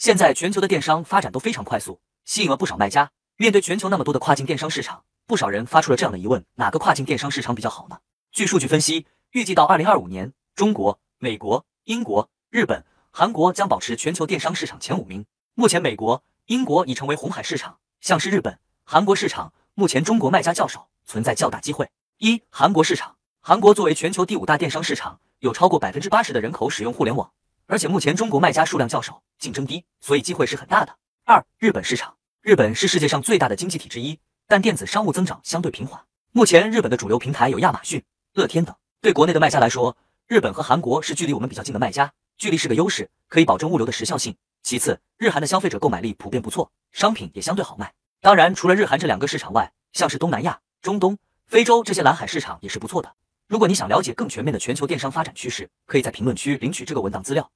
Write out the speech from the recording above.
现在全球的电商发展都非常快速，吸引了不少卖家。面对全球那么多的跨境电商市场，不少人发出了这样的疑问：哪个跨境电商市场比较好呢？据数据分析，预计到二零二五年，中国、美国、英国、日本、韩国将保持全球电商市场前五名。目前，美国、英国已成为红海市场，像是日本、韩国市场，目前中国卖家较少，存在较大机会。一、韩国市场，韩国作为全球第五大电商市场，有超过百分之八十的人口使用互联网。而且目前中国卖家数量较少，竞争低，所以机会是很大的。二、日本市场，日本是世界上最大的经济体之一，但电子商务增长相对平缓。目前日本的主流平台有亚马逊、乐天等。对国内的卖家来说，日本和韩国是距离我们比较近的卖家，距离是个优势，可以保证物流的时效性。其次，日韩的消费者购买力普遍不错，商品也相对好卖。当然，除了日韩这两个市场外，像是东南亚、中东、非洲这些蓝海市场也是不错的。如果你想了解更全面的全球电商发展趋势，可以在评论区领取这个文档资料。